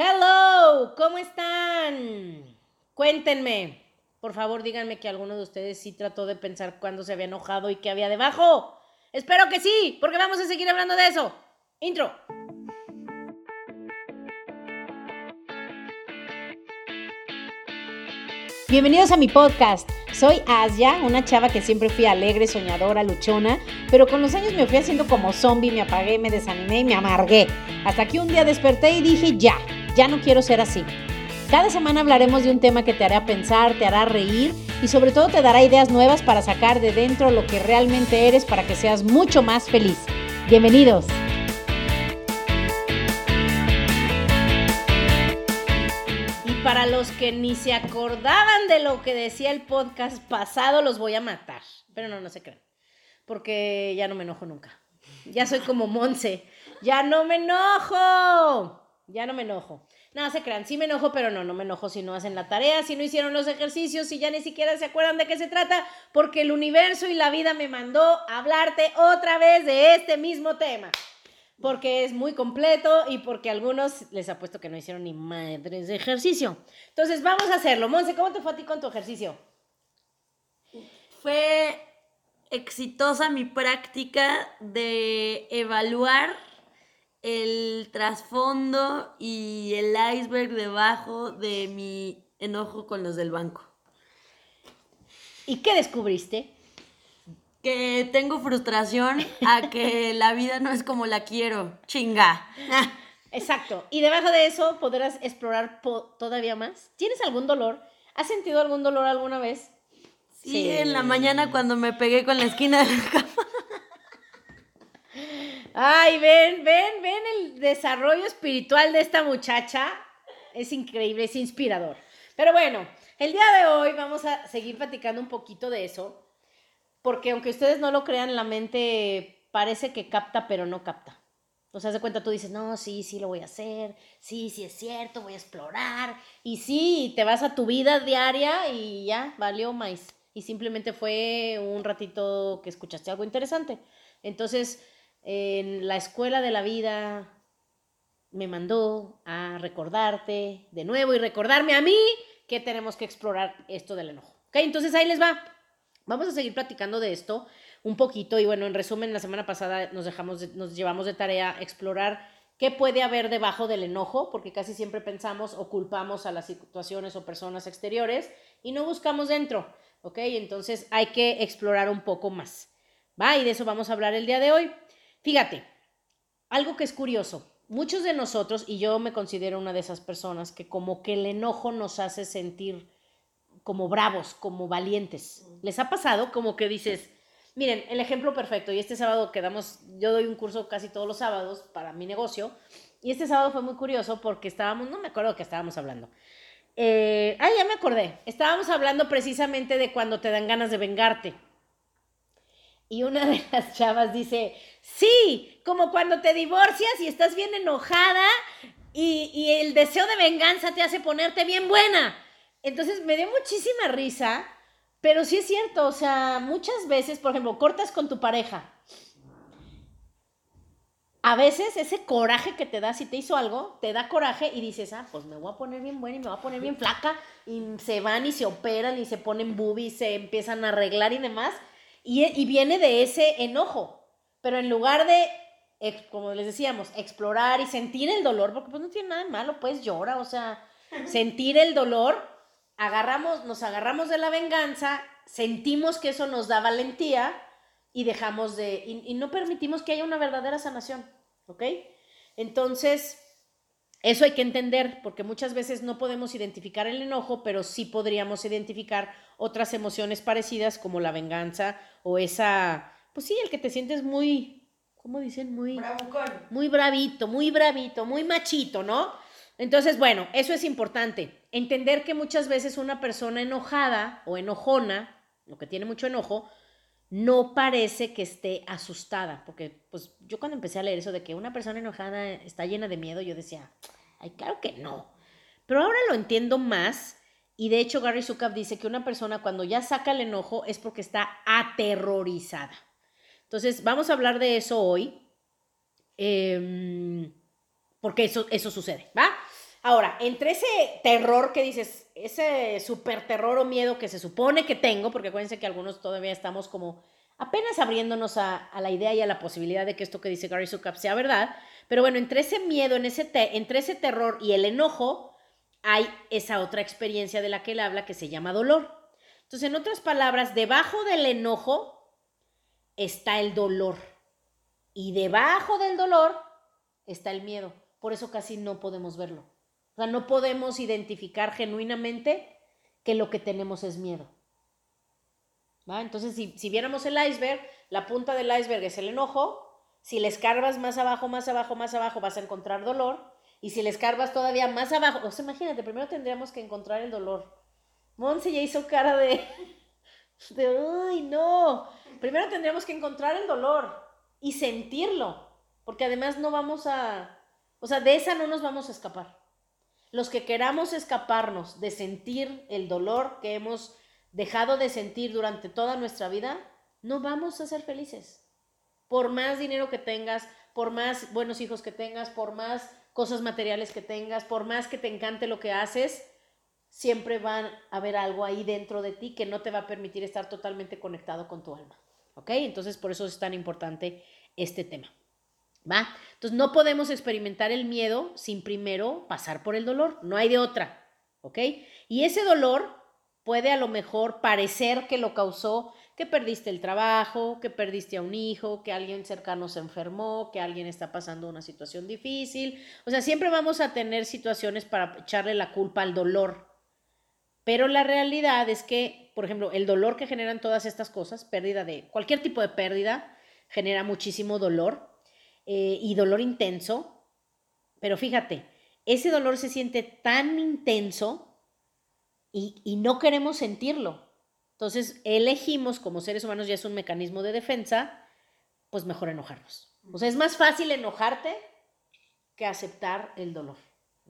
Hello, ¿cómo están? Cuéntenme. Por favor, díganme que alguno de ustedes sí trató de pensar cuándo se había enojado y qué había debajo. Espero que sí, porque vamos a seguir hablando de eso. Intro. Bienvenidos a mi podcast. Soy Asia, una chava que siempre fui alegre, soñadora, luchona, pero con los años me fui haciendo como zombie, me apagué, me desanimé y me amargué. Hasta que un día desperté y dije, ya, ya no quiero ser así. Cada semana hablaremos de un tema que te hará pensar, te hará reír y sobre todo te dará ideas nuevas para sacar de dentro lo que realmente eres para que seas mucho más feliz. Bienvenidos. para los que ni se acordaban de lo que decía el podcast pasado, los voy a matar. Pero no, no se crean. Porque ya no me enojo nunca. Ya soy como Monse. Ya no me enojo. Ya no me enojo. No, se crean, sí me enojo, pero no, no me enojo si no hacen la tarea, si no hicieron los ejercicios, si ya ni siquiera se acuerdan de qué se trata, porque el universo y la vida me mandó a hablarte otra vez de este mismo tema porque es muy completo y porque algunos les apuesto que no hicieron ni madres de ejercicio. Entonces, vamos a hacerlo. Monse, ¿cómo te fue a ti con tu ejercicio? Fue exitosa mi práctica de evaluar el trasfondo y el iceberg debajo de mi enojo con los del banco. ¿Y qué descubriste? que tengo frustración a que la vida no es como la quiero. Chinga. Exacto. Y debajo de eso podrás explorar todavía más. ¿Tienes algún dolor? ¿Has sentido algún dolor alguna vez? Sí, en la mañana cuando me pegué con la esquina de la cama. Ay, ven, ven, ven el desarrollo espiritual de esta muchacha. Es increíble, es inspirador. Pero bueno, el día de hoy vamos a seguir platicando un poquito de eso porque aunque ustedes no lo crean, la mente parece que capta, pero no capta. O sea, de cuenta, tú dices, no, sí, sí lo voy a hacer, sí, sí es cierto, voy a explorar, y sí, te vas a tu vida diaria y ya, valió más. Y simplemente fue un ratito que escuchaste algo interesante. Entonces, en la escuela de la vida me mandó a recordarte de nuevo y recordarme a mí que tenemos que explorar esto del enojo. ¿Ok? Entonces ahí les va. Vamos a seguir platicando de esto un poquito y bueno, en resumen, la semana pasada nos, dejamos nos llevamos de tarea explorar qué puede haber debajo del enojo, porque casi siempre pensamos o culpamos a las situaciones o personas exteriores y no buscamos dentro, ¿ok? Entonces hay que explorar un poco más, ¿va? Y de eso vamos a hablar el día de hoy. Fíjate, algo que es curioso, muchos de nosotros, y yo me considero una de esas personas, que como que el enojo nos hace sentir como bravos, como valientes. ¿Les ha pasado como que dices, miren, el ejemplo perfecto, y este sábado quedamos, yo doy un curso casi todos los sábados para mi negocio, y este sábado fue muy curioso porque estábamos, no me acuerdo de qué estábamos hablando. Eh, ah, ya me acordé, estábamos hablando precisamente de cuando te dan ganas de vengarte. Y una de las chavas dice, sí, como cuando te divorcias y estás bien enojada y, y el deseo de venganza te hace ponerte bien buena. Entonces me dio muchísima risa, pero sí es cierto, o sea, muchas veces, por ejemplo, cortas con tu pareja. A veces ese coraje que te da si te hizo algo, te da coraje y dices, ah, pues me voy a poner bien buena y me voy a poner bien flaca. Y se van y se operan y se ponen boobies, se empiezan a arreglar y demás. Y, y viene de ese enojo. Pero en lugar de, como les decíamos, explorar y sentir el dolor, porque pues no tiene nada de malo, pues llora, o sea, sentir el dolor agarramos, nos agarramos de la venganza, sentimos que eso nos da valentía y dejamos de, y, no permitimos que haya una verdadera sanación, ¿ok? Entonces, eso hay que entender, porque muchas veces no podemos identificar el enojo, pero sí podríamos identificar otras emociones parecidas como la venganza o esa, pues sí, el que te sientes muy, ¿cómo dicen? Muy, muy bravito, muy bravito, muy machito, ¿no? Entonces, bueno, eso es importante entender que muchas veces una persona enojada o enojona, lo que tiene mucho enojo, no parece que esté asustada, porque pues yo cuando empecé a leer eso de que una persona enojada está llena de miedo, yo decía, ay, claro que no. Pero ahora lo entiendo más y de hecho Gary Zukav dice que una persona cuando ya saca el enojo es porque está aterrorizada. Entonces, vamos a hablar de eso hoy, em, porque eso, eso sucede, ¿va? Ahora, entre ese terror que dices, ese super terror o miedo que se supone que tengo, porque acuérdense que algunos todavía estamos como apenas abriéndonos a, la idea y a la posibilidad de que esto que dice Gary Zukav sea verdad, pero bueno, entre ese miedo, entre ese terror y el enojo, hay esa otra experiencia de la que él habla que se llama dolor. Entonces, en otras palabras, debajo del enojo está el dolor y debajo del dolor está el miedo. Por eso casi no podemos verlo. O sea, no podemos identificar genuinamente que lo que tenemos es miedo. ¿Va? Entonces, si, viéramos el iceberg, la punta del iceberg es el enojo. Si le escarbas más abajo, más abajo, más abajo, vas a encontrar dolor. Y si le escarbas todavía más abajo, o sea, imagínate, primero tendríamos que encontrar el dolor. Monse ya hizo cara de, de, uy, no. Primero tendríamos que encontrar el dolor y sentirlo, porque además no vamos a, o sea, de esa no nos vamos a escapar. Los que queramos escaparnos de sentir el dolor que hemos dejado de sentir durante toda nuestra vida, no vamos a ser felices. Por más dinero que tengas, por más buenos hijos que tengas, por más cosas materiales que tengas, por más que te encante lo que haces, siempre van a haber algo ahí dentro de ti que no te va a permitir estar totalmente conectado con tu alma. ¿Ok? Entonces, por eso es tan importante este tema. ¿Va? Entonces, no podemos experimentar el miedo sin primero pasar por el dolor. No hay de otra. ¿Ok? Y ese dolor puede a lo mejor parecer que lo causó que perdiste el trabajo, que perdiste a un hijo, que alguien cercano se enfermó, que alguien está pasando una situación difícil. O sea, siempre vamos a tener situaciones para echarle la culpa al dolor. Pero la realidad es que, por ejemplo, el dolor que generan todas estas cosas, pérdida de cualquier tipo de pérdida, genera muchísimo dolor eh, y dolor intenso. Pero fíjate, ese dolor se siente tan intenso y, y no queremos sentirlo. Entonces, elegimos como seres humanos, ya es un mecanismo de defensa, pues mejor enojarnos. O sea, es más fácil enojarte que aceptar el dolor.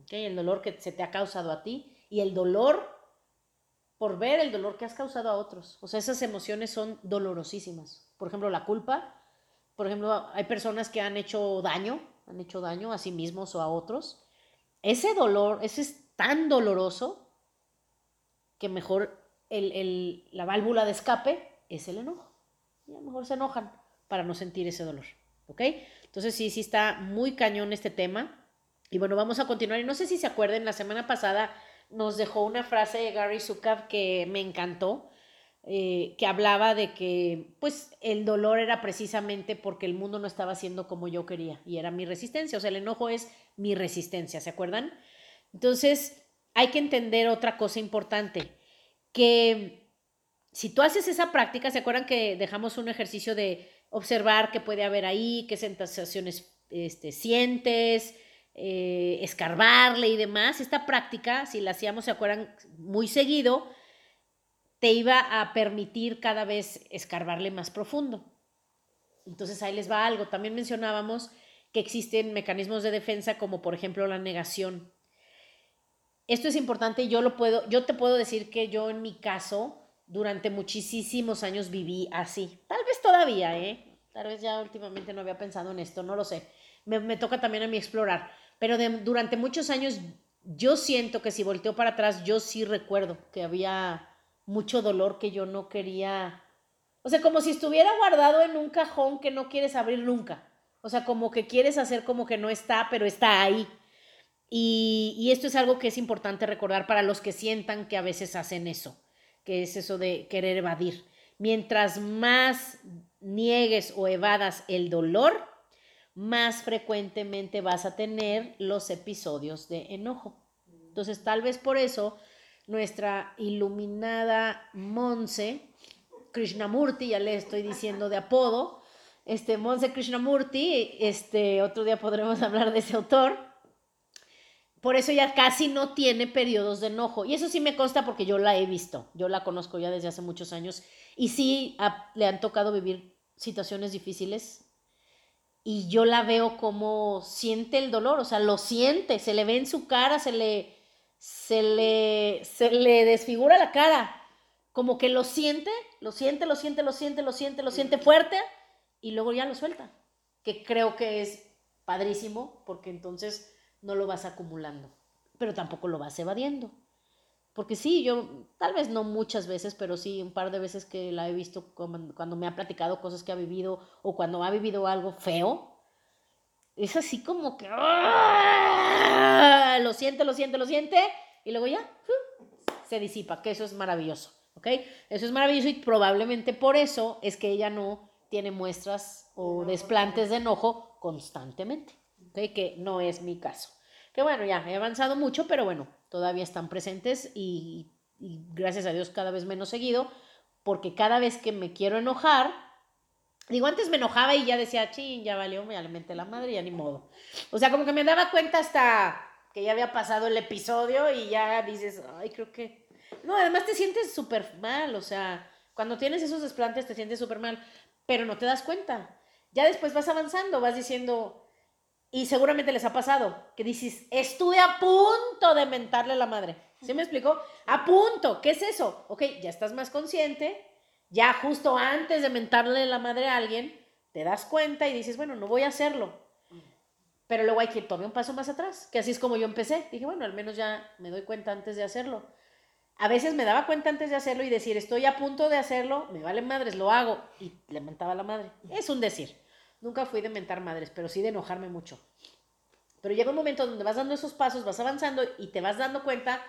¿okay? El dolor que se te ha causado a ti y el dolor por ver el dolor que has causado a otros. O sea, esas emociones son dolorosísimas. Por ejemplo, la culpa. Por ejemplo, hay personas que han hecho daño, han hecho daño a sí mismos o a otros. Ese dolor, ese es tan doloroso que mejor la válvula de escape es el enojo. Y a lo mejor se enojan para no sentir ese dolor. ¿Ok? Entonces sí, sí está muy cañón este tema. Y bueno, vamos a continuar. Y no sé si se acuerden, la semana pasada nos dejó una frase de Gary Zukav que me encantó, eh, que hablaba de que pues el dolor era precisamente porque el mundo no estaba siendo como yo quería y era mi resistencia. O sea, el enojo es mi resistencia, ¿se acuerdan? Entonces, hay que entender otra cosa importante que si tú haces esa práctica, ¿se acuerdan que dejamos un ejercicio de observar qué puede haber ahí, qué sensaciones este, sientes, eh, escarbarle y demás? Esta práctica, si la hacíamos, ¿se acuerdan? Muy seguido, te iba a permitir cada vez escarbarle más profundo. Entonces ahí les va algo. También mencionábamos que existen mecanismos de defensa como por ejemplo la negación esto es importante, yo lo puedo, yo te puedo decir que yo en mi caso, durante muchísimos años viví así. Tal vez todavía, ¿eh? Tal vez ya últimamente no había pensado en esto, no lo sé. Me, toca también a mí explorar. Pero durante muchos años yo siento que si volteo para atrás, yo sí recuerdo que había mucho dolor que yo no quería. O sea, como si estuviera guardado en un cajón que no quieres abrir nunca. O sea, como que quieres hacer como que no está, pero está ahí. Y, esto es algo que es importante recordar para los que sientan que a veces hacen eso, que es eso de querer evadir. Mientras más niegues o evadas el dolor, más frecuentemente vas a tener los episodios de enojo. Entonces, tal vez por eso nuestra iluminada Monse Krishnamurti, ya le estoy diciendo de apodo, este Monse Krishnamurti, este otro día podremos hablar de ese autor. Por eso ya casi no tiene periodos de enojo. Y eso sí me consta porque yo la he visto, yo la conozco ya desde hace muchos años. Y sí le han tocado vivir situaciones difíciles. Y yo la veo como siente el dolor, o sea, lo siente, se le ve en su cara, se le, se le, se le desfigura la cara, como que lo siente, lo siente, lo siente, lo siente, lo siente, lo siente fuerte y luego ya lo suelta, que creo que es padrísimo porque entonces no lo vas acumulando. pero tampoco lo vas evadiendo. Porque sí, yo, tal vez no muchas veces, pero sí un par de veces que la he visto cuando, me ha platicado cosas que ha vivido o cuando ha vivido algo feo, es así como que ¡ah! lo siente, lo siente, lo siente, y luego ya se disipa, que eso es maravilloso, ¿ok? Eso es maravilloso y probablemente por eso es que ella no tiene muestras o desplantes de enojo constantemente, ¿ok? Que no es mi caso. Que bueno, ya he avanzado mucho, pero bueno, todavía están presentes y, gracias a Dios cada vez menos seguido, porque cada vez que me quiero enojar, digo, antes me enojaba y ya decía, ching, ya valió, me alimenté la madre, ya ni modo. O sea, como que me daba cuenta hasta que ya había pasado el episodio y ya dices, ay, creo que... No, además te sientes súper mal, o sea, cuando tienes esos desplantes te sientes súper mal, pero no te das cuenta. Ya después vas avanzando, vas diciendo, y seguramente les ha pasado, que dices, estuve a punto de mentarle a la madre. ¿Sí me explicó? A punto, ¿qué es eso? Ok, ya estás más consciente, ya justo antes de mentarle la madre a alguien, te das cuenta y dices, bueno, no voy a hacerlo. Pero luego hay que tomar un paso más atrás, que así es como yo empecé. Dije, bueno, al menos ya me doy cuenta antes de hacerlo. A veces me daba cuenta antes de hacerlo y decir, estoy a punto de hacerlo, me vale madres, lo hago. Y le mentaba a la madre. Es un decir. Nunca fui de mentar madres, pero sí de enojarme mucho. Pero llega un momento donde vas dando esos pasos, vas avanzando y te vas dando cuenta,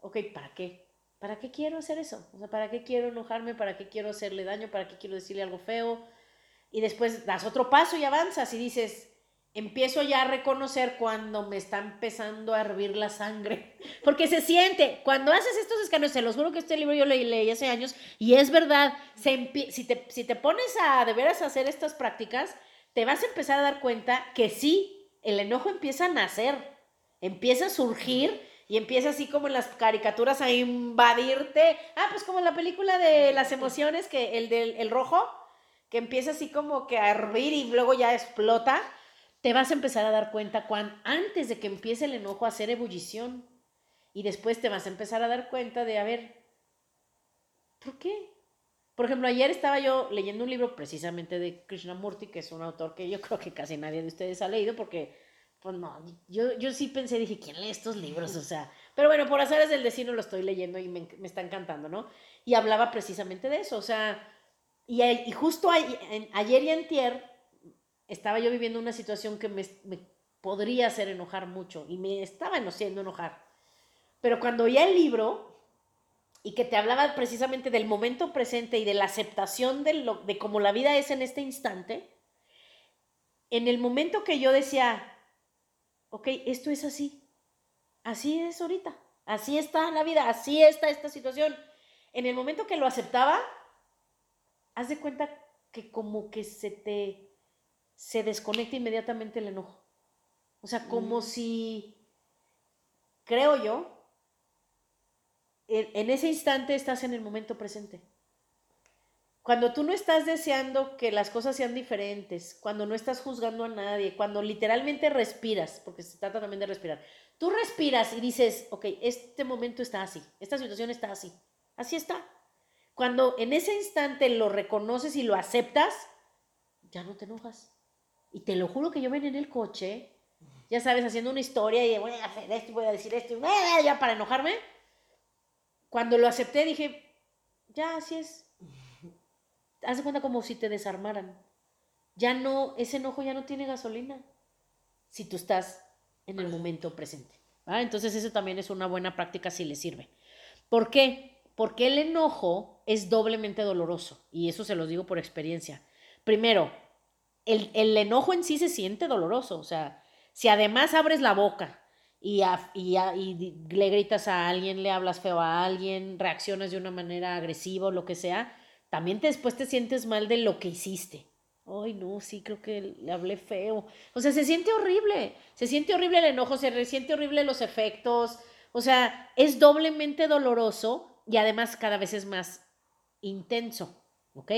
ok, ¿para qué? ¿Para qué quiero hacer eso? O sea, ¿para qué quiero enojarme? ¿Para qué quiero hacerle daño? ¿Para qué quiero decirle algo feo? Y después das otro paso y avanzas y dices, empiezo ya a reconocer cuando me está empezando a hervir la sangre. Porque se siente, cuando haces estos escáneres, se los juro que este libro yo lo leí hace años y es verdad, si, te, pones a de veras hacer estas prácticas, te vas a empezar a dar cuenta que sí, el enojo empieza a nacer, empieza a surgir y empieza así como en las caricaturas a invadirte. Ah, pues como en la película de las emociones, que el del el rojo, que empieza así como que a hervir y luego ya explota te vas a empezar a dar cuenta cuando, antes de que empiece el enojo a hacer ebullición. Y después te vas a empezar a dar cuenta de, a ver, ¿por qué? Por ejemplo, ayer estaba yo leyendo un libro precisamente de Krishnamurti, que es un autor que yo creo que casi nadie de ustedes ha leído, porque, pues no, yo, yo sí pensé, dije, ¿quién lee estos libros? O sea, pero bueno, por hacer del destino lo estoy leyendo y me, me está encantando, ¿no? Y hablaba precisamente de eso, o sea, y, y justo ayer y antier estaba yo viviendo una situación que me, podría hacer enojar mucho y me estaba haciendo enojar. Pero cuando oía el libro y que te hablaba precisamente del momento presente y de la aceptación de, lo, de cómo la vida es en este instante, en el momento que yo decía, ok, esto es así, así es ahorita, así está la vida, así está esta situación, en el momento que lo aceptaba, haz de cuenta que como que se te se desconecta inmediatamente el enojo. O sea, como mm. si, creo yo, en, ese instante estás en el momento presente. Cuando tú no estás deseando que las cosas sean diferentes, cuando no estás juzgando a nadie, cuando literalmente respiras, porque se trata también de respirar, tú respiras y dices, ok, este momento está así, esta situación está así, así está. Cuando en ese instante lo reconoces y lo aceptas, ya no te enojas. Y te lo juro que yo venía en el coche, ya sabes, haciendo una historia y voy a hacer esto y voy a decir esto, y ya para enojarme. Cuando lo acepté dije, ya así es. Haz de cuenta como si te desarmaran. Ya no, ese enojo ya no tiene gasolina. Si tú estás en el momento presente. Entonces eso también es una buena práctica si le sirve. ¿Por qué? Porque el enojo es doblemente doloroso. Y eso se los digo por experiencia. Primero, el, enojo en sí se siente doloroso. O sea, si además abres la boca y, y, le gritas a alguien, le hablas feo a alguien, reaccionas de una manera agresiva o lo que sea, también después te sientes mal de lo que hiciste. Ay, no, sí, creo que le hablé feo. O sea, se siente horrible. Se siente horrible el enojo, se siente horrible los efectos. O sea, es doblemente doloroso y además cada vez es más intenso. ¿Ok?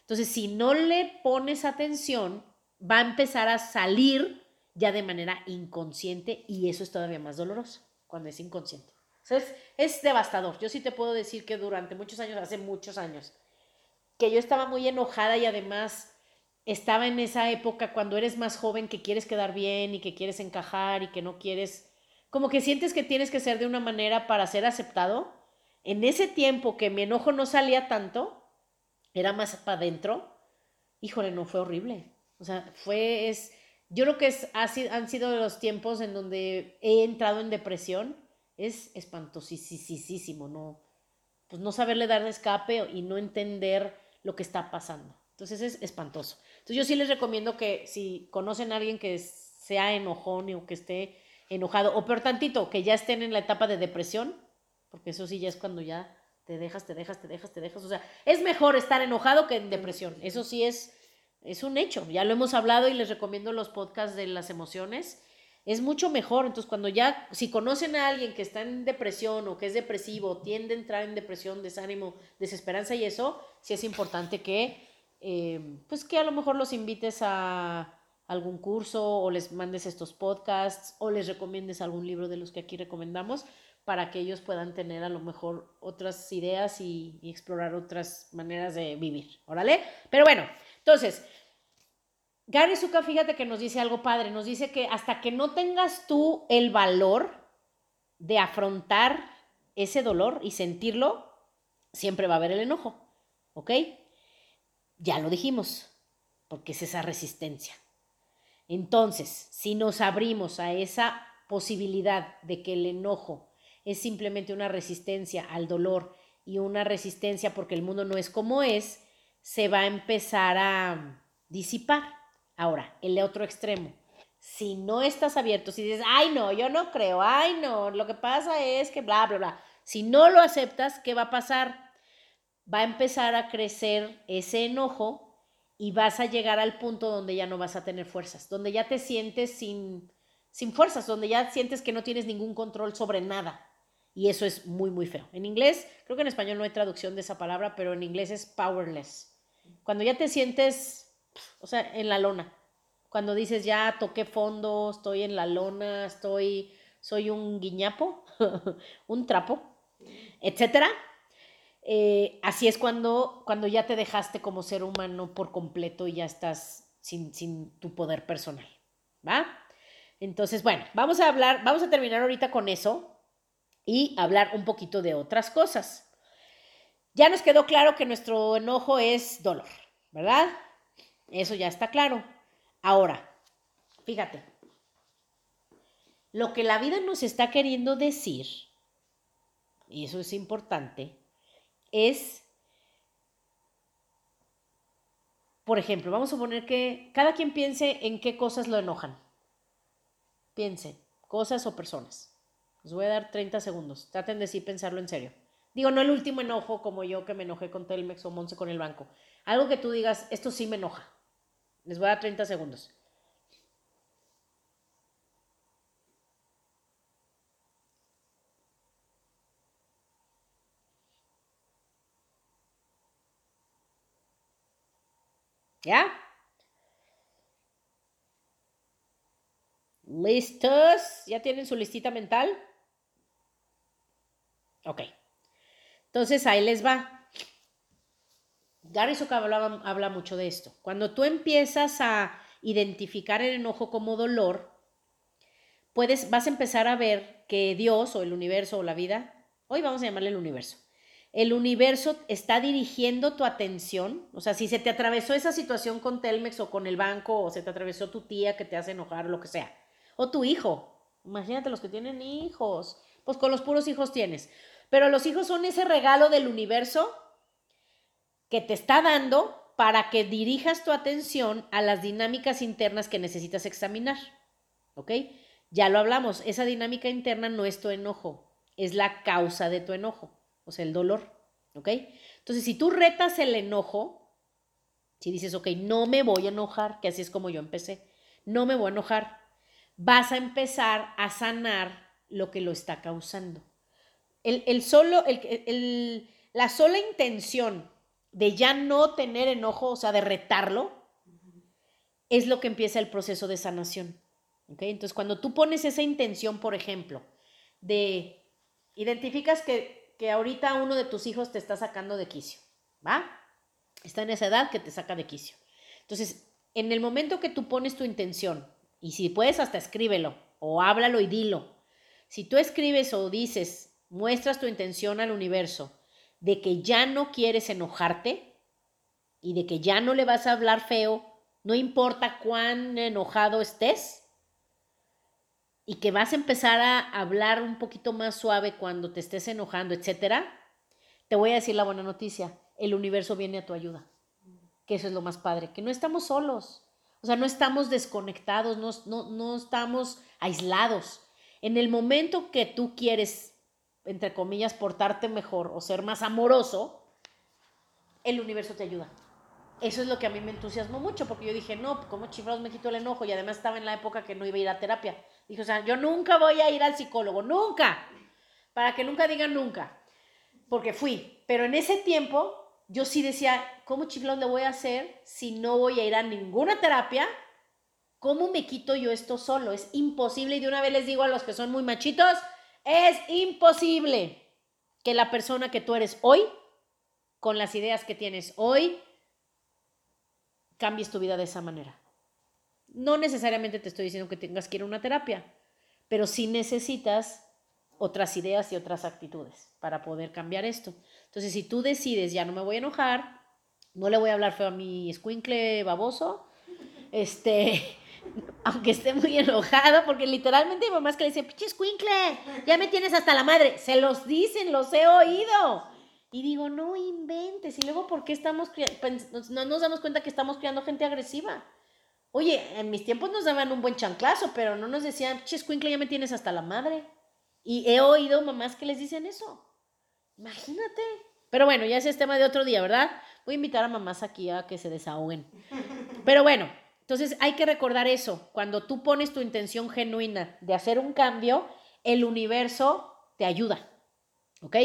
Entonces, si no le pones atención, va a empezar a salir ya de manera inconsciente y eso es todavía más doloroso cuando es inconsciente. Entonces, es devastador. Yo sí te puedo decir que durante muchos años, hace muchos años, que yo estaba muy enojada y además estaba en esa época cuando eres más joven que quieres quedar bien y que quieres encajar y que no quieres como que sientes que tienes que ser de una manera para ser aceptado. En ese tiempo que mi enojo no salía tanto, era más para adentro, híjole, no fue horrible. O sea, fue, es, yo creo que es, han sido los tiempos en donde he entrado en depresión. Es espantosísimo, ¿no? Pues no saberle dar escape y no entender lo que está pasando. Entonces es espantoso. Entonces yo sí les recomiendo que si conocen a alguien que sea enojón o que esté enojado, o peor tantito, que ya estén en la etapa de depresión, porque eso sí ya es cuando ya te dejas, te dejas, te dejas, te dejas. O sea, es mejor estar enojado que en depresión. Eso sí es, es un hecho. Ya lo hemos hablado y les recomiendo los podcasts de las emociones. Es mucho mejor. Entonces, cuando ya, si conocen a alguien que está en depresión o que es depresivo, tiende a entrar en depresión, desánimo, desesperanza y eso, sí es importante que, eh, pues que a lo mejor los invites a algún curso o les mandes estos podcasts o les recomiendes algún libro de los que aquí recomendamos para que ellos puedan tener a lo mejor otras ideas y, explorar otras maneras de vivir. ¿Órale? Pero bueno, entonces, Gary Zuka, fíjate que nos dice algo padre, nos dice que hasta que no tengas tú el valor de afrontar ese dolor y sentirlo, siempre va a haber el enojo, ¿ok? Ya lo dijimos, porque es esa resistencia. Entonces, si nos abrimos a esa posibilidad de que el enojo es simplemente una resistencia al dolor y una resistencia porque el mundo no es como es, se va a empezar a disipar. Ahora, el otro extremo. Si no estás abierto, si dices, ay no, yo no creo, ay no, lo que pasa es que bla, bla, bla. Si no lo aceptas, ¿qué va a pasar? Va a empezar a crecer ese enojo y vas a llegar al punto donde ya no vas a tener fuerzas, donde ya te sientes sin, sin fuerzas, donde ya sientes que no tienes ningún control sobre nada. Y eso es muy, muy feo. En inglés, creo que en español no hay traducción de esa palabra, pero en inglés es powerless. Cuando ya te sientes, o sea, en la lona. Cuando dices, ya toqué fondo, estoy en la lona, estoy, soy un guiñapo, un trapo, etcétera eh, así es cuando, cuando ya te dejaste como ser humano por completo y ya estás sin, sin tu poder personal, ¿va? Entonces, bueno, vamos a hablar, vamos a terminar ahorita con eso y hablar un poquito de otras cosas. Ya nos quedó claro que nuestro enojo es dolor, ¿verdad? Eso ya está claro. Ahora, fíjate, lo que la vida nos está queriendo decir, y eso es importante, es, por ejemplo, vamos a suponer que cada quien piense en qué cosas lo enojan. Piense, cosas o personas. os voy a dar 30 segundos. Traten de sí pensarlo en serio. Digo, no el último enojo como yo que me enojé con Telmex o Monse con el banco. Algo que tú digas, esto sí me enoja. Les voy a dar 30 segundos. ¿Ya? ¿Listos? ¿Ya tienen su listita mental? Ok. Entonces ahí les va. Gary habla, habla mucho de esto. Cuando tú empiezas a identificar el enojo como dolor, puedes, vas a empezar a ver que Dios o el universo o la vida, hoy vamos a llamarle el universo, el universo está dirigiendo tu atención. O sea, si se te atravesó esa situación con Telmex o con el banco, o se te atravesó tu tía que te hace enojar o lo que sea, o tu hijo. Imagínate los que tienen hijos. Pues con los puros hijos tienes. Pero los hijos son ese regalo del universo que te está dando para que dirijas tu atención a las dinámicas internas que necesitas examinar. ¿Ok? Ya lo hablamos, esa dinámica interna no es tu enojo, es la causa de tu enojo o sea, el dolor, ¿ok? Entonces, si tú retas el enojo, si dices, ok, no me voy a enojar, que así es como yo empecé, no me voy a enojar, vas a empezar a sanar lo que lo está causando. El, solo, el, la sola intención de ya no tener enojo, o sea, de retarlo, es lo que empieza el proceso de sanación. ¿ok? Entonces, cuando tú pones esa intención, por ejemplo, de identificas que que ahorita uno de tus hijos te está sacando de quicio, ¿va? Está en esa edad que te saca de quicio. Entonces, en el momento que tú pones tu intención, y si puedes hasta escríbelo o háblalo y dilo, Si tú escribes o dices, muestras tu intención al universo de que ya no quieres enojarte y de que ya no le vas a hablar feo, no importa cuán enojado estés, y que vas a empezar a hablar un poquito más suave cuando te estés enojando, etcétera, te voy a decir la buena noticia, el universo viene a tu ayuda, que eso es lo más padre, que no estamos solos, o sea, no estamos desconectados, no, no, no estamos aislados. En el momento que tú quieres, entre comillas, portarte mejor o ser más amoroso, el universo te ayuda eso es lo que a mí me entusiasmó mucho, porque yo dije, no, ¿cómo chiflados me quito el enojo? Y además estaba en la época que no iba a ir a terapia. Dije, o sea, yo nunca voy a ir al psicólogo, nunca, para que nunca digan nunca, porque fui. Pero en ese tiempo yo sí decía, ¿cómo chiflados le voy a hacer si no voy a ir a ninguna terapia? ¿Cómo me quito yo esto solo? Es imposible y de una vez les digo a los que son muy machitos, es imposible que la persona que tú eres hoy, con las ideas que tienes hoy, cambies tu vida de esa manera. No necesariamente te estoy diciendo que tengas que ir a una terapia, pero sí necesitas otras ideas y otras actitudes para poder cambiar esto. Entonces, si tú decides, ya no me voy a enojar, no le voy a hablar feo a mi escuincle baboso, este, aunque esté muy enojado, porque literalmente mi mamá es que le dice, pinche escuincle, ya me tienes hasta la madre. Se los dicen, los he oído. Y digo, no inventes. Y luego, ¿por qué estamos no nos damos cuenta que estamos criando gente agresiva? Oye, en mis tiempos nos daban un buen chanclazo, pero no nos decían, chescuincle, ya me tienes hasta la madre. Y he oído mamás que les dicen eso. Imagínate. Pero bueno, ya ese es tema de otro día, ¿verdad? Voy a invitar a mamás aquí a que se desahoguen. Pero bueno, entonces hay que recordar eso. Cuando tú pones tu intención genuina de hacer un cambio, el universo te ayuda. ¿Ok?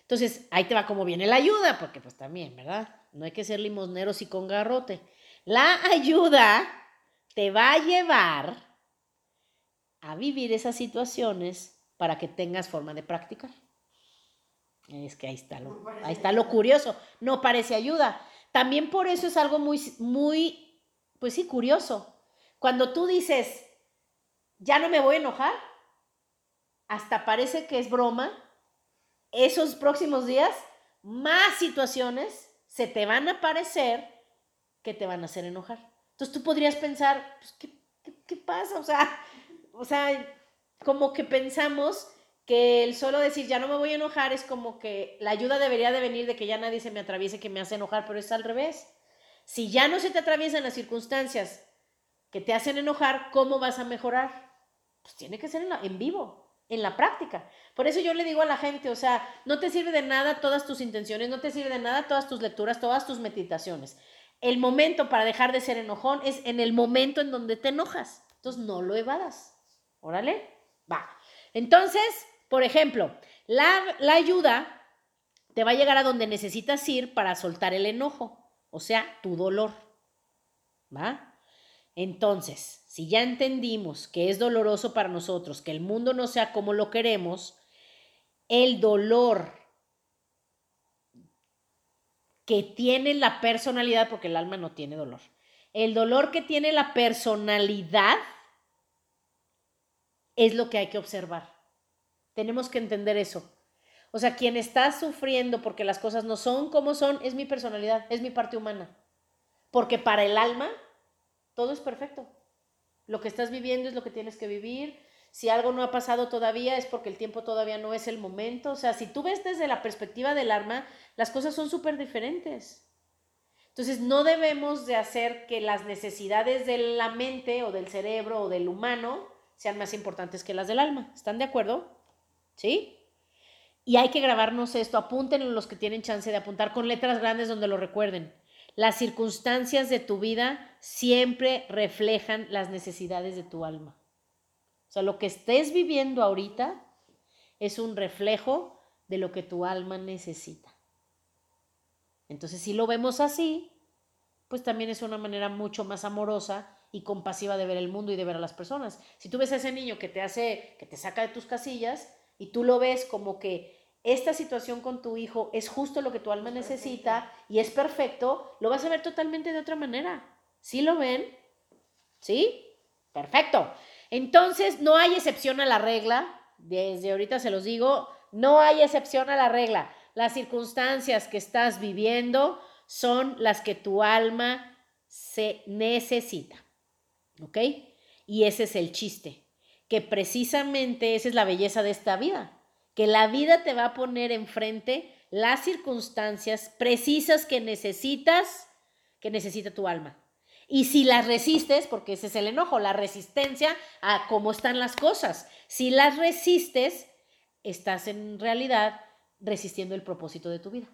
Entonces, ahí te va como viene la ayuda, porque pues también, ¿verdad? No hay que ser limosneros y con garrote. La ayuda te va a llevar a vivir esas situaciones para que tengas forma de practicar. Es que ahí está lo, ahí está lo curioso. No parece ayuda. También por eso es algo muy, muy, pues sí, curioso. Cuando tú dices, ya no me voy a enojar, hasta parece que es broma, esos próximos días, más situaciones se te van a aparecer que te van a hacer enojar. Entonces tú podrías pensar, pues, ¿qué, pasa? O sea, o sea, como que pensamos que el solo decir ya no me voy a enojar es como que la ayuda debería de venir de que ya nadie se me atraviese que me hace enojar, pero es al revés. Si ya no se te atraviesan las circunstancias que te hacen enojar, ¿cómo vas a mejorar? Pues tiene que ser en, vivo en la práctica. Por eso yo le digo a la gente, o sea, no te sirve de nada todas tus intenciones, no te sirve de nada todas tus lecturas, todas tus meditaciones. El momento para dejar de ser enojón es en el momento en donde te enojas. Entonces, no lo evadas. Órale, va. Entonces, por ejemplo, la, la ayuda te va a llegar a donde necesitas ir para soltar el enojo, o sea, tu dolor. ¿Va? Entonces, si ya entendimos que es doloroso para nosotros, que el mundo no sea como lo queremos, el dolor que tiene la personalidad, porque el alma no tiene dolor, el dolor que tiene la personalidad es lo que hay que observar. Tenemos que entender eso. O sea, quien está sufriendo porque las cosas no son como son, es mi personalidad, es mi parte humana. Porque para el alma, todo es perfecto. Lo que estás viviendo es lo que tienes que vivir. Si algo no ha pasado todavía es porque el tiempo todavía no es el momento. O sea, si tú ves desde la perspectiva del alma, las cosas son súper diferentes. Entonces, no debemos de hacer que las necesidades de la mente o del cerebro o del humano sean más importantes que las del alma. ¿Están de acuerdo? ¿Sí? Y hay que grabarnos esto. Apunten los que tienen chance de apuntar con letras grandes donde lo recuerden. Las circunstancias de tu vida siempre reflejan las necesidades de tu alma. O sea, lo que estés viviendo ahorita es un reflejo de lo que tu alma necesita. Entonces, si lo vemos así, pues también es una manera mucho más amorosa y compasiva de ver el mundo y de ver a las personas. Si tú ves a ese niño que te hace, que te saca de tus casillas y tú lo ves como que esta situación con tu hijo es justo lo que tu alma necesita y es perfecto, lo vas a ver totalmente de otra manera. ¿Sí lo ven? ¿Sí? Perfecto. Entonces, no hay excepción a la regla, desde ahorita se los digo, no hay excepción a la regla. Las circunstancias que estás viviendo son las que tu alma se necesita. ¿Ok? Y ese es el chiste, que precisamente esa es la belleza de esta vida, que la vida te va a poner enfrente las circunstancias precisas que necesitas, que necesita tu alma. Y si las resistes, porque ese es el enojo, la resistencia a cómo están las cosas, si las resistes, estás en realidad resistiendo el propósito de tu vida.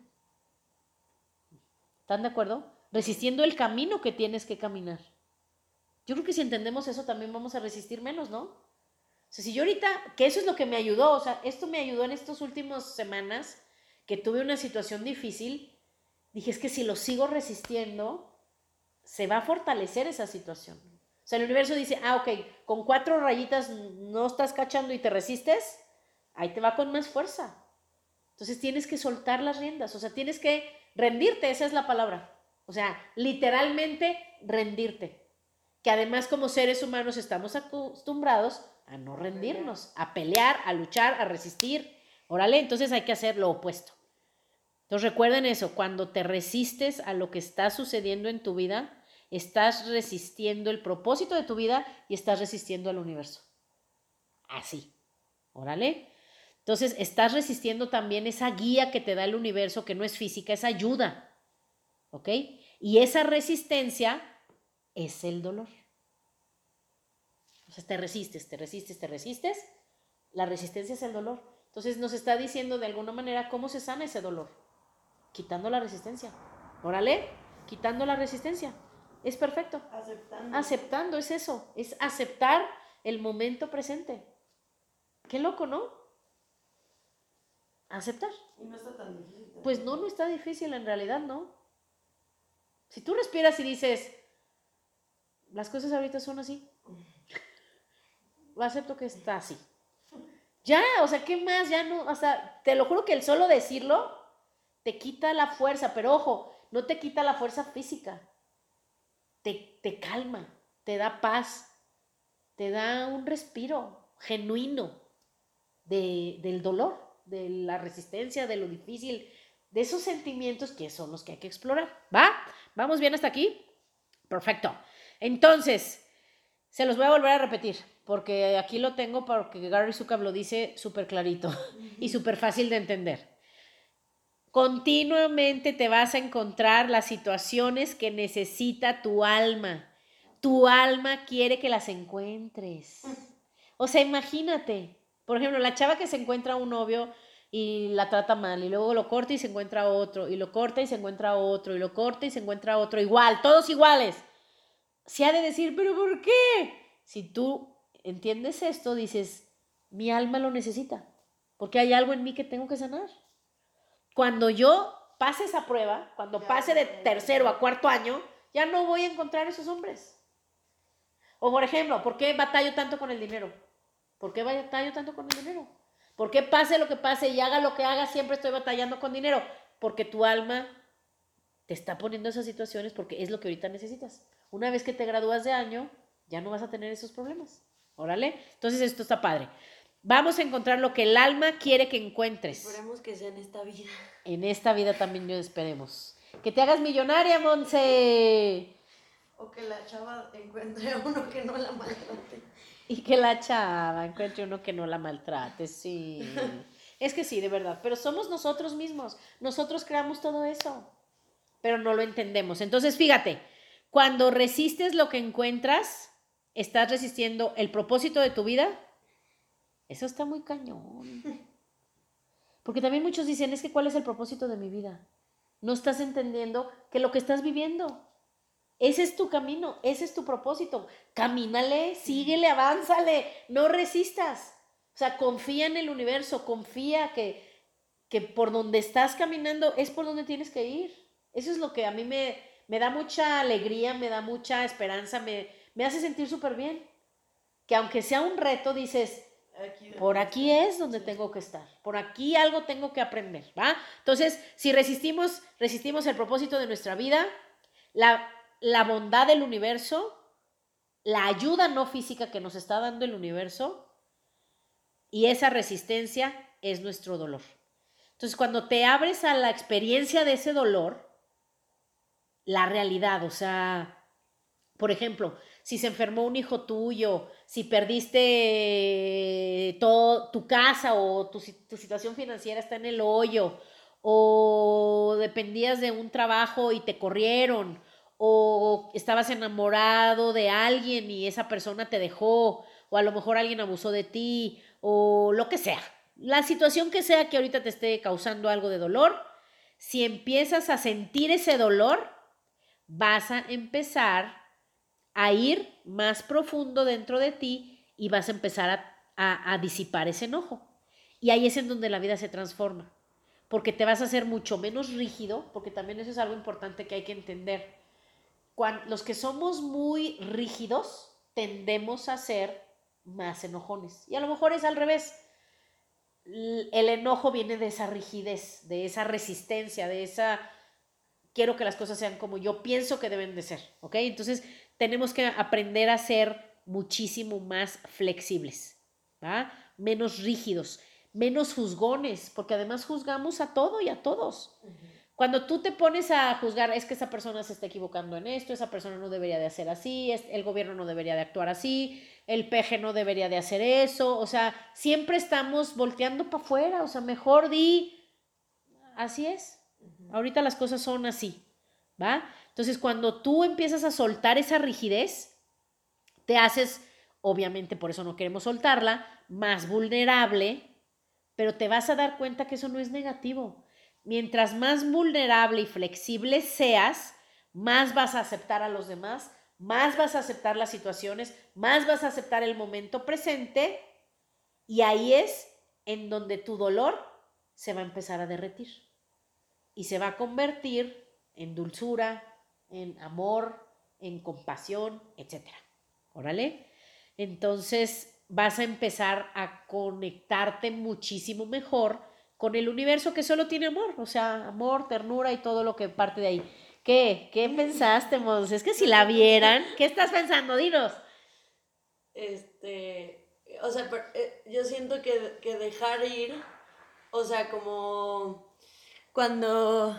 ¿Están de acuerdo? Resistiendo el camino que tienes que caminar. Yo creo que si entendemos eso también vamos a resistir menos, ¿no? Sea, si yo ahorita, que eso es lo que me ayudó, o sea, esto me ayudó en estas últimas semanas, que tuve una situación difícil, dije, es que si lo sigo resistiendo, se va a fortalecer esa situación. O sea, el universo dice, ah, ok, con cuatro rayitas no estás cachando y te resistes, ahí te va con más fuerza. Entonces tienes que soltar las riendas, o sea, tienes que rendirte, esa es la palabra. O sea, literalmente rendirte. Que además como seres humanos estamos acostumbrados a no rendirnos, a pelear, a luchar, a resistir. Órale, entonces hay que hacer lo opuesto. Entonces recuerden eso, cuando te resistes a lo que está sucediendo en tu vida, estás resistiendo el propósito de tu vida y estás resistiendo al universo. Así. Órale. Entonces estás resistiendo también esa guía que te da el universo, que no es física, es ayuda. ¿Ok? Y esa resistencia es el dolor. Te resistes, te resistes, te resistes. La resistencia es el dolor. Entonces nos está diciendo de alguna manera cómo se sana ese dolor quitando la resistencia. Órale, quitando la resistencia. Es perfecto. Aceptando. Aceptando, es eso. Es aceptar el momento presente. Qué loco, ¿no? Aceptar. Y no está tan difícil. Pues no, no está difícil en realidad, ¿no? Si tú respiras y dices, las cosas ahorita son así, acepto que está así. Ya, o sea, ¿qué más? Ya no, o sea, te lo juro que el solo decirlo te quita la fuerza, pero ojo, no te quita la fuerza física, te, te calma, te da paz, te da un respiro genuino de, del dolor, de la resistencia, de lo difícil, de esos sentimientos que son los que hay que explorar. ¿Va? ¿Vamos bien hasta aquí? Perfecto. Entonces, se los voy a volver a repetir, porque aquí lo tengo porque Gary Zukav lo dice súper clarito y súper fácil de entender. Continuamente te vas a encontrar las situaciones que necesita tu alma. Tu alma quiere que las encuentres. O sea, imagínate, por ejemplo, la chava que se encuentra un novio y la trata mal y luego lo corta y se encuentra otro y lo corta y se encuentra otro y lo corta y se encuentra otro igual, todos iguales. Se ha de decir, pero ¿por qué? Si tú entiendes esto, dices, mi alma lo necesita, porque hay algo en mí que tengo que sanar. Cuando yo pase esa prueba, cuando pase de tercero a cuarto año, ya no voy a encontrar esos hombres. O por ejemplo, ¿por qué batallo tanto con el dinero? ¿Por qué batallo tanto con el dinero? ¿Por qué pase lo que pase y haga lo que haga, siempre estoy batallando con dinero? Porque tu alma te está poniendo esas situaciones porque es lo que ahorita necesitas. Una vez que te gradúas de año, ya no vas a tener esos problemas. Órale. Entonces esto está padre. Vamos a encontrar lo que el alma quiere que encuentres. Esperemos que sea en esta vida. En esta vida también yo esperemos. Que te hagas millonaria, Monse. O que la chava encuentre a uno que no la maltrate. Y que la chava encuentre uno que no la maltrate, sí. es que sí, de verdad. Pero somos nosotros mismos. Nosotros creamos todo eso. Pero no lo entendemos. Entonces, fíjate, cuando resistes lo que encuentras, estás resistiendo el propósito de tu vida eso está muy cañón. Porque también muchos dicen, es que ¿cuál es el propósito de mi vida? No estás entendiendo que lo que estás viviendo, ese es tu camino, ese es tu propósito. Camínale, síguele, avánzale, no resistas. O sea, confía en el universo, confía que, que por donde estás caminando es por donde tienes que ir. Eso es lo que a mí me, me da mucha alegría, me da mucha esperanza, me, me hace sentir súper bien. Que aunque sea un reto, dices, por aquí es donde tengo que estar. Por aquí algo tengo que aprender, ¿va? Entonces, si resistimos, resistimos el propósito de nuestra vida, la, la bondad del universo, la ayuda no física que nos está dando el universo, Y esa resistencia es nuestro dolor. Entonces, cuando te abres a la experiencia de ese dolor, la realidad, o sea, por ejemplo, si se enfermó un hijo tuyo, si perdiste todo tu casa o tu, tu situación financiera está en el hoyo, o dependías de un trabajo y te corrieron, o estabas enamorado de alguien y esa persona te dejó, o a lo mejor alguien abusó de ti, o lo que sea. La situación que sea que ahorita te esté causando algo de dolor, si empiezas a sentir ese dolor, vas a empezar a ir más profundo dentro de ti y vas a empezar a, a disipar ese enojo. Y ahí es en donde la vida se transforma porque te vas a hacer mucho menos rígido, porque también eso es algo importante que hay que entender. Cuando, los que somos muy rígidos tendemos a ser más enojones. Y a lo mejor es al revés. El enojo viene de esa rigidez, de esa resistencia, de esa quiero que las cosas sean como yo pienso que deben de ser, ¿ok? Entonces tenemos que aprender a ser muchísimo más flexibles, ¿va? Menos rígidos menos juzgones, porque además juzgamos a todo y a todos. Cuando tú te pones a juzgar, es que esa persona se está equivocando en esto, esa persona no debería de hacer así, el gobierno no debería de actuar así, el peje no debería de hacer eso, o sea, siempre estamos volteando para afuera, o sea, mejor di, así es, ahorita las cosas son así, ¿va? Entonces, cuando tú empiezas a soltar esa rigidez, te haces, obviamente por eso no queremos soltarla, más vulnerable pero te vas a dar cuenta que eso no es negativo. Mientras más vulnerable y flexible seas, más vas a aceptar a los demás, más vas a aceptar las situaciones, más vas a aceptar el momento presente y ahí es en donde tu dolor se va a empezar a derretir y se va a convertir en dulzura, en amor, en compasión, etc. Órale. Entonces, vas a empezar a conectarte muchísimo mejor con el universo que solo tiene amor, o sea, amor, ternura y todo lo que parte de ahí. ¿Qué? ¿Qué pensaste, Mons? Es que si la vieran, ¿qué estás pensando? Dinos. Este, o sea, eh, yo siento que, que dejar ir, o sea, como cuando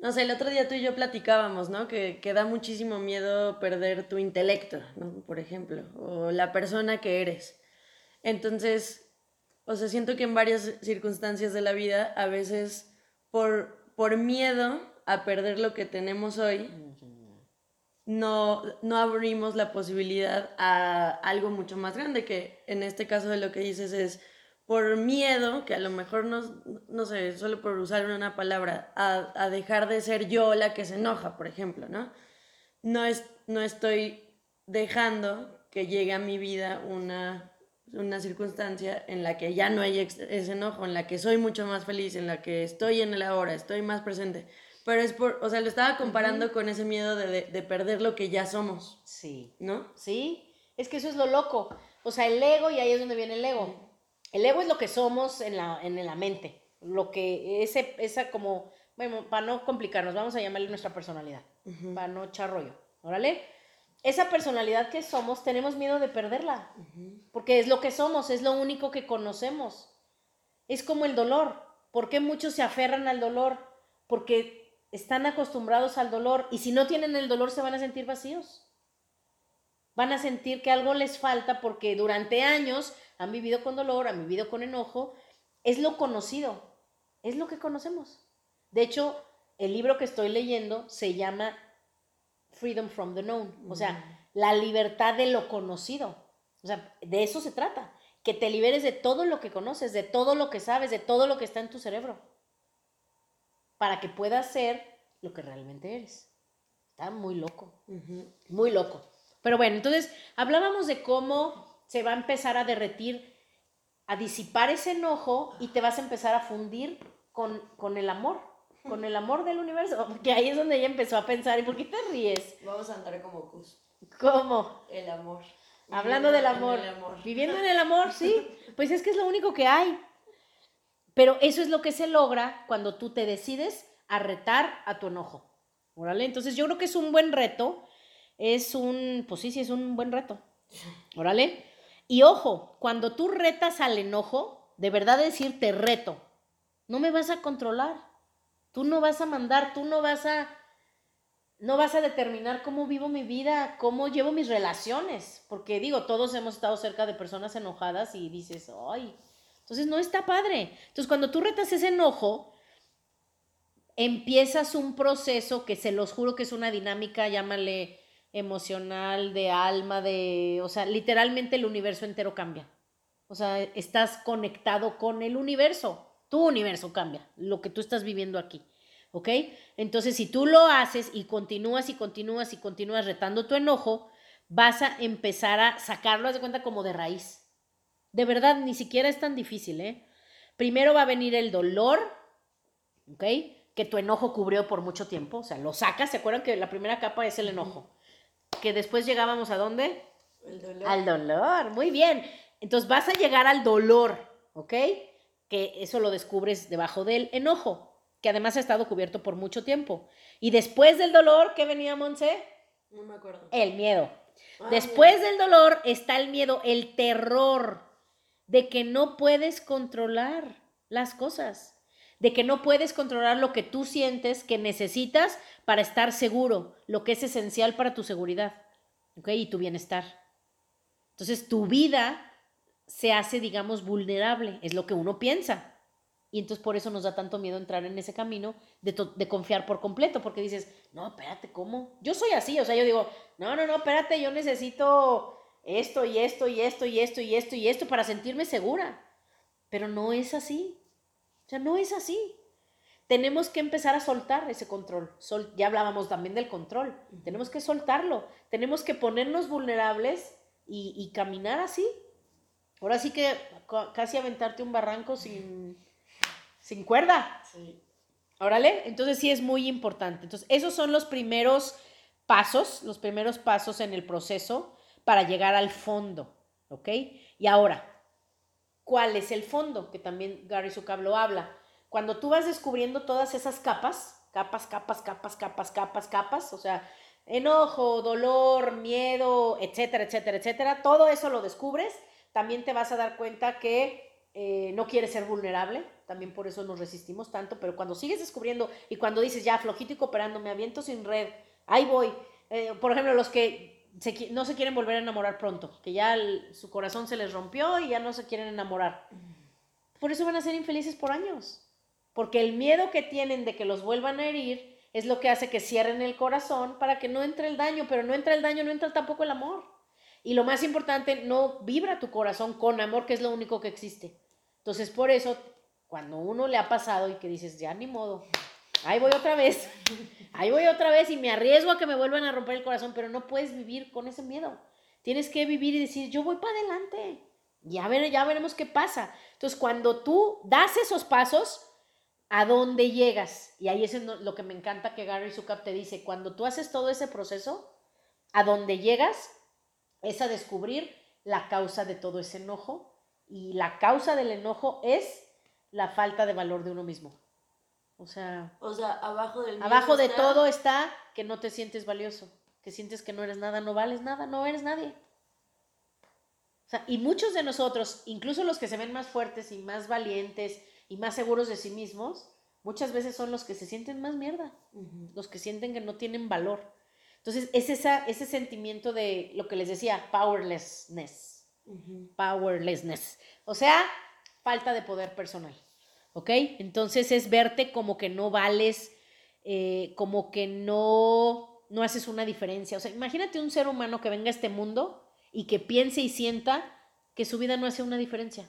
no sé, el otro día tú y yo platicábamos, ¿no? Que, que da muchísimo miedo perder tu intelecto, ¿no? Por ejemplo, o la persona que eres. Entonces, o sea, siento que en varias circunstancias de la vida, a veces por, por miedo a perder lo que tenemos hoy, no, no abrimos la posibilidad a algo mucho más grande, que en este caso de lo que dices es por miedo, que a lo mejor no, no sé, solo por usar una palabra, a, dejar de ser yo la que se enoja, por ejemplo, ¿no? No, es, no estoy dejando que llegue a mi vida una, una circunstancia en la que ya no hay ese enojo, en la que soy mucho más feliz, en la que estoy en el ahora, estoy más presente. Pero es por, o sea, lo estaba comparando con ese miedo de, de, perder lo que ya somos. Sí. ¿No? Sí, es que eso es lo loco. O sea, el ego, y ahí es donde viene el ego el ego es lo que somos en la, en la mente, lo que ese, esa como, bueno, para no complicarnos, vamos a llamarle nuestra personalidad, para no echar rollo, ¿órale? Esa personalidad que somos, tenemos miedo de perderla, porque es lo que somos, es lo único que conocemos. Es como el dolor. ¿Por qué muchos se aferran al dolor? Porque están acostumbrados al dolor y si no tienen el dolor se van a sentir vacíos. Van a sentir que algo les falta porque durante años han vivido con dolor, han vivido con enojo, es lo conocido, es lo que conocemos. De hecho, el libro que estoy leyendo se llama Freedom from the Known, o sea, la libertad de lo conocido. O sea, de eso se trata, que te liberes de todo lo que conoces, de todo lo que sabes, de todo lo que está en tu cerebro, para que puedas ser lo que realmente eres. Está muy loco, muy loco. Pero bueno, entonces hablábamos de cómo se va a empezar a derretir, a disipar ese enojo y te vas a empezar a fundir con, con el amor, con el amor del universo. Porque ahí es donde ella empezó a pensar, ¿y por qué te ríes? Vamos a andar como Cus. ¿Cómo? El amor. Hablando del amor. Viviendo en el amor, sí. Pues es que es lo único que hay. Pero eso es lo que se logra cuando tú te decides a retar a tu enojo. ¿Órale? Entonces yo creo que es un buen reto. Es un, pues sí, sí, es un buen reto. ¿Órale? Y ojo, cuando tú retas al enojo, de verdad decir te reto, no me vas a controlar. Tú no vas a mandar, tú no vas a no vas a determinar cómo vivo mi vida, cómo llevo mis relaciones, porque digo, todos hemos estado cerca de personas enojadas y dices, "Ay, entonces no está padre." Entonces, cuando tú retas ese enojo, empiezas un proceso que se los juro que es una dinámica, llámale emocional, de alma, de, o sea, literalmente el universo entero cambia. O sea, estás conectado con el universo. Tu universo cambia, lo que tú estás viviendo aquí. ¿Ok? Entonces, si tú lo haces y continúas y continúas y continúas retando tu enojo, vas a empezar a sacarlo, de cuenta, como de raíz. De verdad, ni siquiera es tan difícil, ¿eh? Primero va a venir el dolor, ¿ok? Que tu enojo cubrió por mucho tiempo, o sea, lo sacas, ¿se acuerdan que la primera capa es el enojo? Que después llegábamos a dónde? El dolor. Al dolor, muy bien. Entonces vas a llegar al dolor, ¿ok? Que eso lo descubres debajo del enojo, que además ha estado cubierto por mucho tiempo. Y después del dolor, ¿qué venía, Monse? No me acuerdo. El miedo. Ah, Después del dolor está el miedo, el terror de que no puedes controlar las cosas, de que no puedes controlar lo que tú sientes que necesitas para estar seguro, lo que es esencial para tu seguridad, ¿ok? Y tu bienestar. Entonces tu vida se hace, digamos, vulnerable, es lo que uno piensa. Y entonces por eso nos da tanto miedo entrar en ese camino de, de confiar por completo, porque dices, no, espérate, ¿cómo? Yo soy así, o sea, yo digo, no, no, no, espérate, yo necesito esto y esto y esto y esto y esto y esto para sentirme segura. Pero no es así. O sea, no es así. Tenemos que empezar a soltar ese control. Sol- ya hablábamos también del control. Tenemos que soltarlo. Tenemos que ponernos vulnerables y, y caminar así. Ahora sí que ca- casi aventarte un barranco sin, sin cuerda. Sí. Órale, entonces sí es muy importante. Entonces, esos son los primeros pasos, los primeros pasos en el proceso para llegar al fondo, ¿ok? Y ahora, ¿cuál es el fondo? Que también Gary Zukav lo habla. Cuando tú vas descubriendo todas esas capas, capas, capas, capas, capas, capas, capas, o sea, enojo, dolor, miedo, etcétera, etcétera, etcétera, todo eso lo descubres, también te vas a dar cuenta que eh, no quieres ser vulnerable, también por eso nos resistimos tanto, pero cuando sigues descubriendo y cuando dices, ya, flojito y cooperando, me aviento sin red, ahí voy. Eh, por ejemplo, los que se no se quieren volver a enamorar pronto, que ya el- su corazón se les rompió y ya no se quieren enamorar. Por eso van a ser infelices por años, porque el miedo que tienen de que los vuelvan a herir es lo que hace que cierren el corazón para que no entre el daño, pero no entra el daño, no entra tampoco el amor. Y lo más importante, no vibra tu corazón con amor, que es lo único que existe. Entonces, por eso, cuando uno le ha pasado y que dices, ya ni modo, ahí voy otra vez, ahí voy otra vez y me arriesgo a que me vuelvan a romper el corazón, pero no puedes vivir con ese miedo. Tienes que vivir y decir, yo voy para adelante. Ya, ver, ya veremos qué pasa. Entonces, cuando tú das esos pasos, ¿a dónde llegas? Y ahí es lo que me encanta que Gary Zukav te dice, cuando tú haces todo ese proceso, ¿a dónde llegas? Es a descubrir la causa de todo ese enojo. Y la causa del enojo es la falta de valor de uno mismo. O sea, O sea, abajo del miedo abajo de está- todo está que no te sientes valioso, que sientes que no eres nada, no vales nada, no eres nadie. O sea, y muchos de nosotros, incluso los que se ven más fuertes y más valientes y más seguros de sí mismos, muchas veces son los que se sienten más mierda, los que sienten que no tienen valor. Entonces, es esa, ese sentimiento de lo que les decía, powerlessness. Powerlessness, o sea, falta de poder personal, ¿ok? Entonces es verte como que no vales, eh, como que no, no haces una diferencia. O sea, imagínate un ser humano que venga a este mundo y que piense y sienta que su vida no hace una diferencia,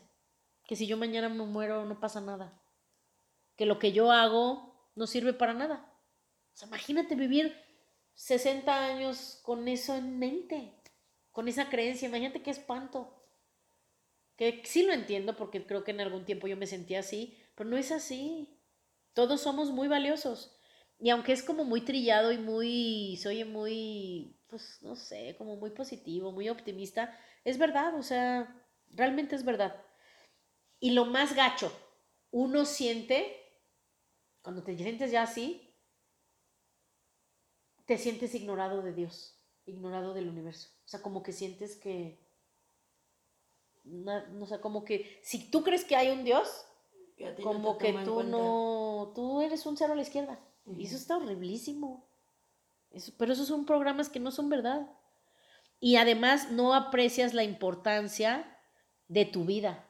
que si yo mañana me muero no pasa nada, que lo que yo hago no sirve para nada. O sea, imagínate vivir 60 años con eso en mente, con esa creencia, imagínate qué espanto. Que sí lo entiendo porque creo que en algún tiempo yo me sentía así, pero no es así. Todos somos muy valiosos. Y aunque es como muy trillado y muy, se oye muy, pues no sé, como muy positivo, muy optimista, es verdad, o sea, realmente es verdad. Y lo más gacho, uno siente, cuando te sientes ya así, te sientes ignorado de Dios, ignorado del universo. O sea, como que sientes que, no sé, como que si tú crees que hay un Dios, como que tú no, tú eres un cero a la izquierda. Y eso está horriblísimo. pero esos son programas que no son verdad. Y además no aprecias la importancia de tu vida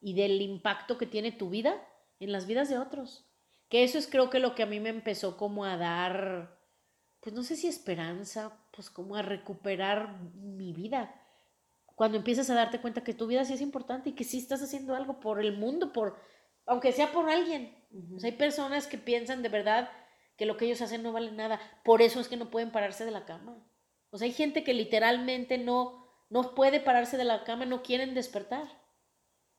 y del impacto que tiene tu vida en las vidas de otros. Que eso es creo que lo que a mí me empezó como a dar, pues no sé si esperanza, pues como a recuperar mi vida. Cuando empiezas a darte cuenta que tu vida sí es importante y que sí estás haciendo algo por el mundo, por, aunque sea por alguien. hay personas que piensan de verdad que lo que ellos hacen no vale nada. Por eso es que no pueden pararse de la cama. O sea, hay gente que literalmente no, no puede pararse de la cama, no quieren despertar.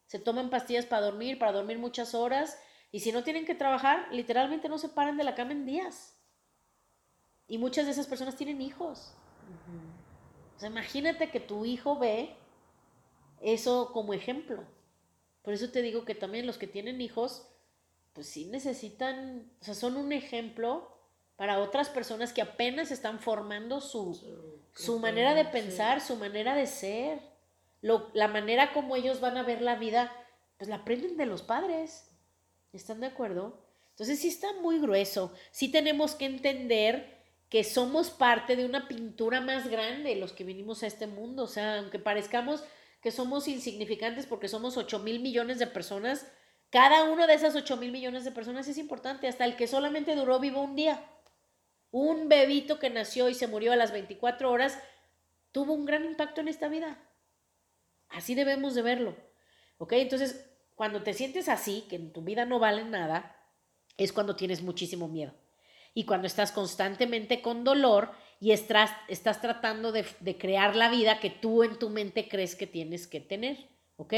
Se toman pastillas para dormir, para dormir muchas horas. Y si no tienen que trabajar, literalmente no se paran de la cama en días. Y muchas de esas personas tienen hijos. O sea, imagínate que tu hijo ve eso como ejemplo. Por eso te digo que también los que tienen hijos, pues sí necesitan, o sea, son un ejemplo para otras personas que apenas están formando su, su, manera de pensar, su manera de ser, lo, la manera como ellos van a ver la vida, pues la aprenden de los padres. ¿Están de acuerdo? Entonces sí está muy grueso. Sí tenemos que entender que somos parte de una pintura más grande los que vinimos a este mundo. O sea, aunque parezcamos que somos insignificantes porque somos 8 mil millones de personas, cada uno de esas 8 mil millones de personas es importante, hasta el que solamente duró vivo un día. Un bebito que nació y se murió a las 24 horas tuvo un gran impacto en esta vida. Así debemos de verlo. ¿Ok? Entonces, cuando te sientes así, que en tu vida no vale nada, es cuando tienes muchísimo miedo. Y cuando estás constantemente con dolor y estás, estás tratando de, crear la vida que tú en tu mente crees que tienes que tener, ¿ok?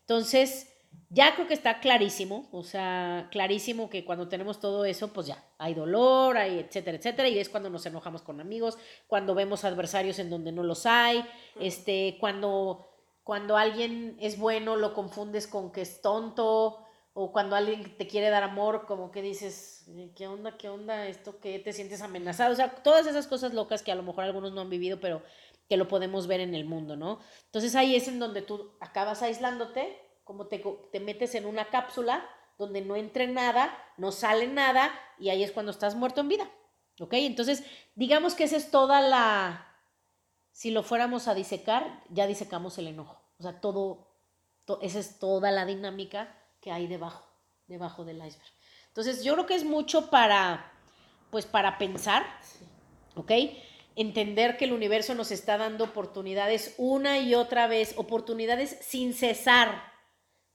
Entonces, ya creo que está clarísimo, o sea, clarísimo que cuando tenemos todo eso, pues ya, hay dolor, hay etcétera, etcétera, y es cuando nos enojamos con amigos, cuando vemos adversarios en donde no los hay, este, cuando, cuando alguien es bueno, lo confundes con que es tonto, o cuando alguien te quiere dar amor, como que dices, ¿qué onda? ¿Qué onda? ¿Esto que te sientes amenazado? O sea, todas esas cosas locas que a lo mejor algunos no han vivido, pero que lo podemos ver en el mundo, ¿no? Entonces ahí es en donde tú acabas aislándote, como te, te metes en una cápsula donde no entre nada, no sale nada, y ahí es cuando estás muerto en vida, ¿ok? Entonces, digamos que esa es toda la, si lo fuéramos a disecar, ya disecamos el enojo, o sea, todo, esa es toda la dinámica que hay debajo, debajo del iceberg. Entonces, yo creo que es mucho para, pues, para pensar, ¿ok? Entender que el universo nos está dando oportunidades una y otra vez, oportunidades sin cesar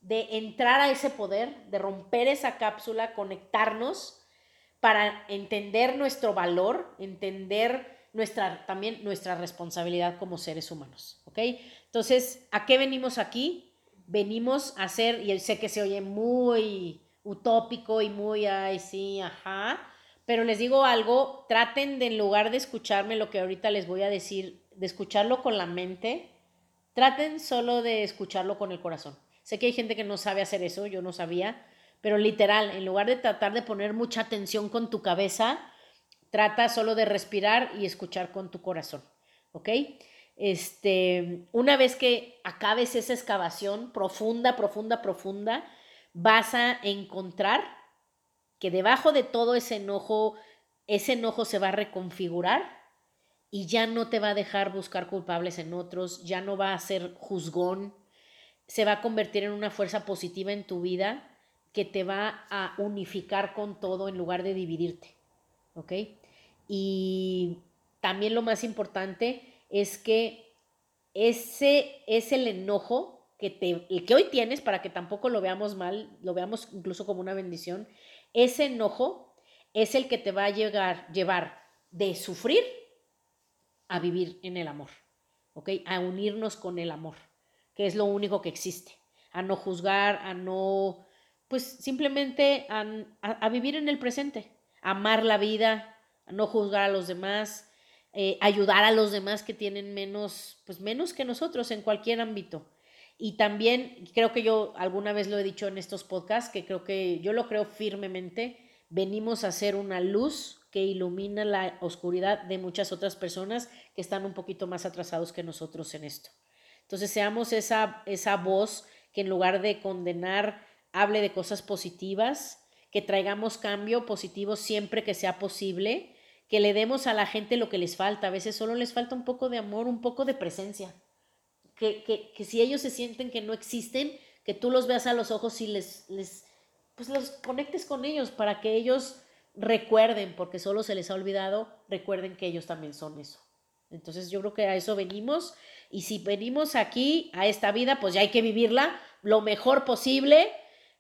de entrar a ese poder, de romper esa cápsula, conectarnos para entender nuestro valor, entender nuestra, también nuestra responsabilidad como seres humanos, ¿ok? Entonces, ¿a qué venimos aquí? Venimos a hacer, y sé que se oye muy utópico y muy, ay, sí, ajá, pero les digo algo, traten de en lugar de escucharme lo que ahorita les voy a decir, de escucharlo con la mente, traten solo de escucharlo con el corazón. Sé que hay gente que no sabe hacer eso, yo no sabía, pero literal, en lugar de tratar de poner mucha atención con tu cabeza, trata solo de respirar y escuchar con tu corazón, ¿ok? Este, una vez que acabes esa excavación profunda, profunda, profunda, vas a encontrar que debajo de todo ese enojo, ese enojo se va a reconfigurar y ya no te va a dejar buscar culpables en otros, ya no va a ser juzgón, se va a convertir en una fuerza positiva en tu vida que te va a unificar con todo en lugar de dividirte. ¿Ok? Y también lo más importante es que ese es el enojo que, te, que hoy tienes, para que tampoco lo veamos mal, lo veamos incluso como una bendición, ese enojo es el que te va a llegar, llevar de sufrir a vivir en el amor. A unirnos con el amor, que es lo único que existe, a no juzgar, a no, pues simplemente a, a vivir en el presente, a amar la vida, a no juzgar a los demás, eh, ayudar a los demás que tienen menos, pues menos que nosotros en cualquier ámbito. Y también creo que yo alguna vez lo he dicho en estos podcasts, que creo que yo lo creo firmemente, venimos a ser una luz que ilumina la oscuridad de muchas otras personas que están un poquito más atrasados que nosotros en esto. Entonces seamos esa, esa voz que en lugar de condenar, hable de cosas positivas, que traigamos cambio positivo siempre que sea posible, que le demos a la gente lo que les falta. A veces solo les falta un poco de amor, un poco de presencia. Que, que, que si ellos se sienten que no existen, que tú los veas a los ojos y les, les, pues los conectes con ellos para que ellos recuerden, porque solo se les ha olvidado, recuerden que ellos también son eso. Entonces yo creo que a eso venimos y si venimos aquí a esta vida, pues ya hay que vivirla lo mejor posible.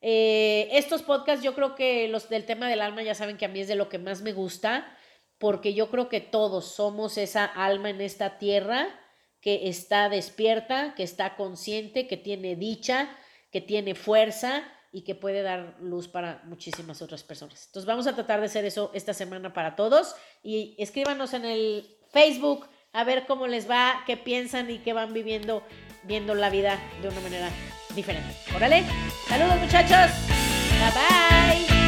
Eh, estos podcasts yo creo que los del tema del alma ya saben que a mí es de lo que más me gusta, porque yo creo que todos somos esa alma en esta tierra que está despierta, que está consciente, que tiene dicha, que tiene fuerza y que puede dar luz para muchísimas otras personas. Entonces vamos a tratar de hacer eso esta semana para todos y escríbanos en el Facebook a ver cómo les va, qué piensan y qué van viviendo, viendo la vida de una manera diferente. Órale, saludos muchachos, bye bye.